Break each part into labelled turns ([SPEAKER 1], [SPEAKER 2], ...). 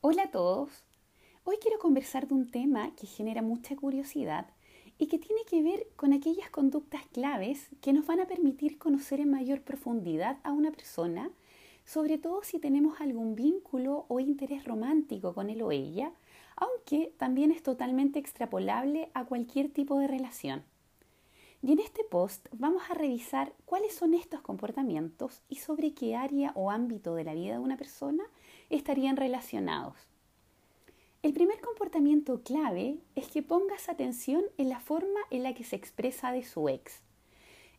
[SPEAKER 1] Hola a todos. Hoy quiero conversar de un tema que genera mucha curiosidad y que tiene que ver con aquellas conductas claves que nos van a permitir conocer en mayor profundidad a una persona, sobre todo si tenemos algún vínculo o interés romántico con él o ella, aunque también es totalmente extrapolable a cualquier tipo de relación. Y en este post vamos a revisar cuáles son estos comportamientos y sobre qué área o ámbito de la vida de una persona estarían relacionados. El primer comportamiento clave es que pongas atención en la forma en la que se expresa de su ex.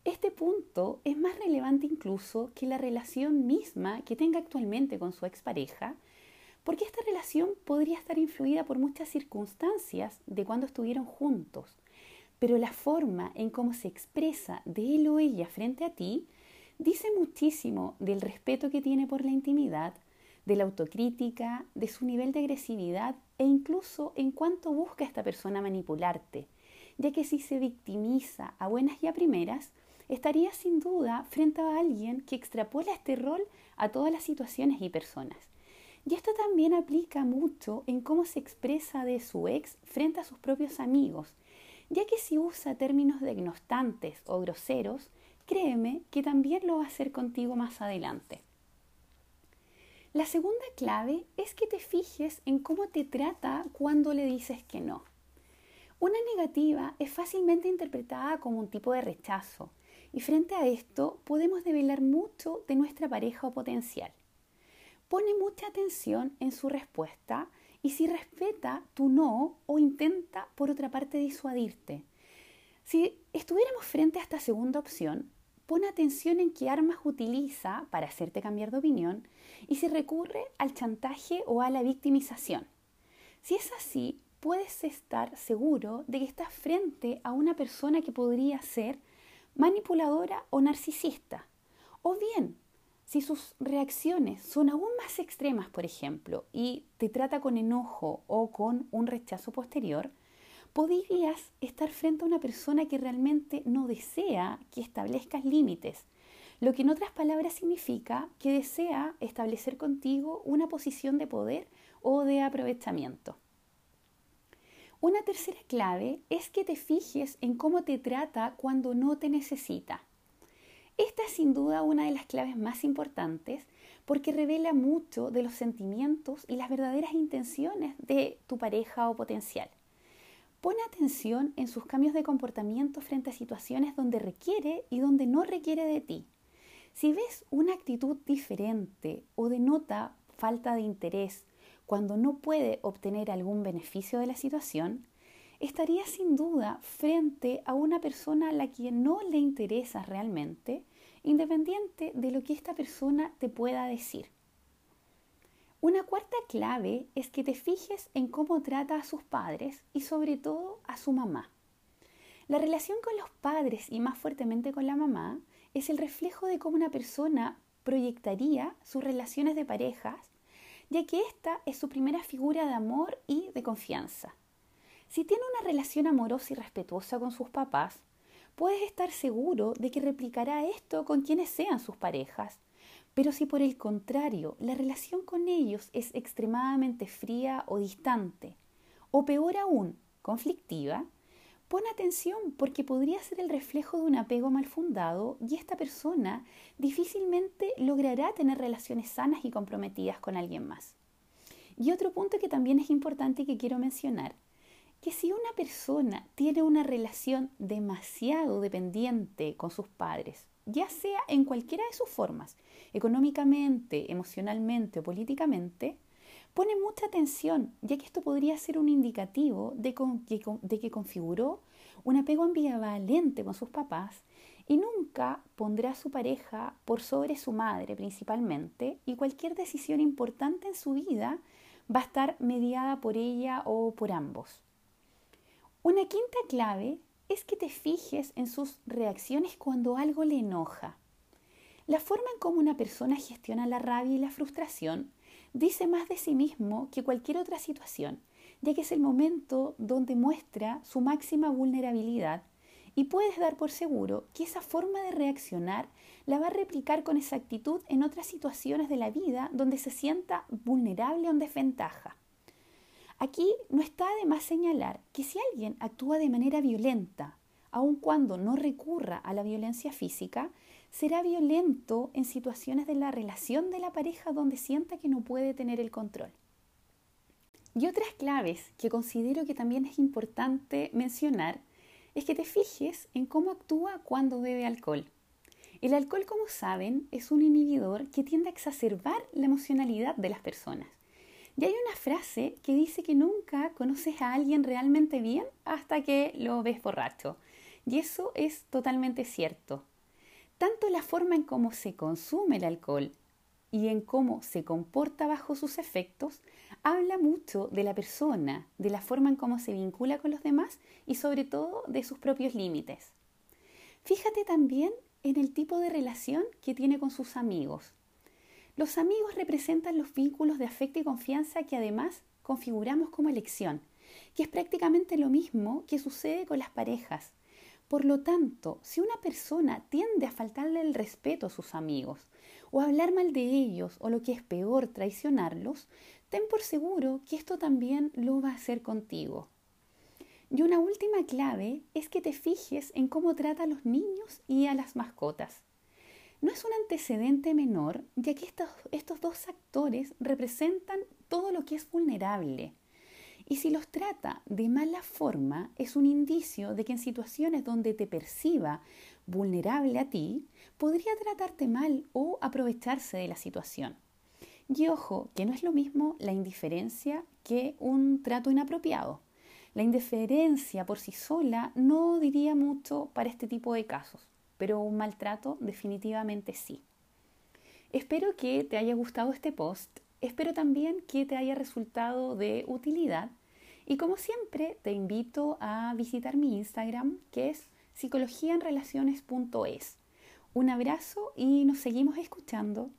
[SPEAKER 1] Este punto es más relevante incluso que la relación misma que tenga actualmente con su expareja, porque esta relación podría estar influida por muchas circunstancias de cuando estuvieron juntos pero la forma en cómo se expresa de él o ella frente a ti dice muchísimo del respeto que tiene por la intimidad, de la autocrítica, de su nivel de agresividad e incluso en cuánto busca esta persona manipularte, ya que si se victimiza a buenas y a primeras, estaría sin duda frente a alguien que extrapola este rol a todas las situaciones y personas. Y esto también aplica mucho en cómo se expresa de su ex frente a sus propios amigos, ya que si usa términos degnostantes o groseros, créeme que también lo va a hacer contigo más adelante. La segunda clave es que te fijes en cómo te trata cuando le dices que no. Una negativa es fácilmente interpretada como un tipo de rechazo y frente a esto podemos develar mucho de nuestra pareja o potencial. Pone mucha atención en su respuesta y si respeta tu no o intenta por otra parte disuadirte. Si estuviéramos frente a esta segunda opción, pon atención en qué armas utiliza para hacerte cambiar de opinión y si recurre al chantaje o a la victimización. Si es así, puedes estar seguro de que estás frente a una persona que podría ser manipuladora o narcisista. O bien, si sus reacciones son aún más extremas, por ejemplo, y te trata con enojo o con un rechazo posterior, podrías estar frente a una persona que realmente no desea que establezcas límites, lo que en otras palabras significa que desea establecer contigo una posición de poder o de aprovechamiento. Una tercera clave es que te fijes en cómo te trata cuando no te necesita. Esta es sin duda una de las claves más importantes porque revela mucho de los sentimientos y las verdaderas intenciones de tu pareja o potencial. Pon atención en sus cambios de comportamiento frente a situaciones donde requiere y donde no requiere de ti. Si ves una actitud diferente o denota falta de interés cuando no puede obtener algún beneficio de la situación, estaría sin duda frente a una persona a la que no le interesa realmente independiente de lo que esta persona te pueda decir. Una cuarta clave es que te fijes en cómo trata a sus padres y sobre todo a su mamá. La relación con los padres y más fuertemente con la mamá es el reflejo de cómo una persona proyectaría sus relaciones de parejas, ya que esta es su primera figura de amor y de confianza. Si tiene una relación amorosa y respetuosa con sus papás, puedes estar seguro de que replicará esto con quienes sean sus parejas. Pero si por el contrario la relación con ellos es extremadamente fría o distante, o peor aún, conflictiva, pon atención porque podría ser el reflejo de un apego mal fundado y esta persona difícilmente logrará tener relaciones sanas y comprometidas con alguien más. Y otro punto que también es importante y que quiero mencionar que si una persona tiene una relación demasiado dependiente con sus padres, ya sea en cualquiera de sus formas, económicamente, emocionalmente o políticamente, pone mucha atención, ya que esto podría ser un indicativo de, de que configuró un apego ambivalente con sus papás y nunca pondrá a su pareja por sobre su madre principalmente y cualquier decisión importante en su vida va a estar mediada por ella o por ambos. Una quinta clave es que te fijes en sus reacciones cuando algo le enoja. La forma en cómo una persona gestiona la rabia y la frustración dice más de sí mismo que cualquier otra situación, ya que es el momento donde muestra su máxima vulnerabilidad y puedes dar por seguro que esa forma de reaccionar la va a replicar con exactitud en otras situaciones de la vida donde se sienta vulnerable o en desventaja. Aquí no está de más señalar que si alguien actúa de manera violenta, aun cuando no recurra a la violencia física, será violento en situaciones de la relación de la pareja donde sienta que no puede tener el control. Y otras claves que considero que también es importante mencionar es que te fijes en cómo actúa cuando bebe alcohol. El alcohol, como saben, es un inhibidor que tiende a exacerbar la emocionalidad de las personas. Y hay una frase que dice que nunca conoces a alguien realmente bien hasta que lo ves borracho. Y eso es totalmente cierto. Tanto la forma en cómo se consume el alcohol y en cómo se comporta bajo sus efectos habla mucho de la persona, de la forma en cómo se vincula con los demás y sobre todo de sus propios límites. Fíjate también en el tipo de relación que tiene con sus amigos. Los amigos representan los vínculos de afecto y confianza que además configuramos como elección, que es prácticamente lo mismo que sucede con las parejas. Por lo tanto, si una persona tiende a faltarle el respeto a sus amigos, o hablar mal de ellos, o lo que es peor, traicionarlos, ten por seguro que esto también lo va a hacer contigo. Y una última clave es que te fijes en cómo trata a los niños y a las mascotas. No es un antecedente menor, ya que estos, estos dos actores representan todo lo que es vulnerable. Y si los trata de mala forma, es un indicio de que en situaciones donde te perciba vulnerable a ti, podría tratarte mal o aprovecharse de la situación. Y ojo, que no es lo mismo la indiferencia que un trato inapropiado. La indiferencia por sí sola no diría mucho para este tipo de casos, pero un maltrato definitivamente sí. Espero que te haya gustado este post, espero también que te haya resultado de utilidad y como siempre te invito a visitar mi Instagram que es psicologiaenrelaciones.es. Un abrazo y nos seguimos escuchando.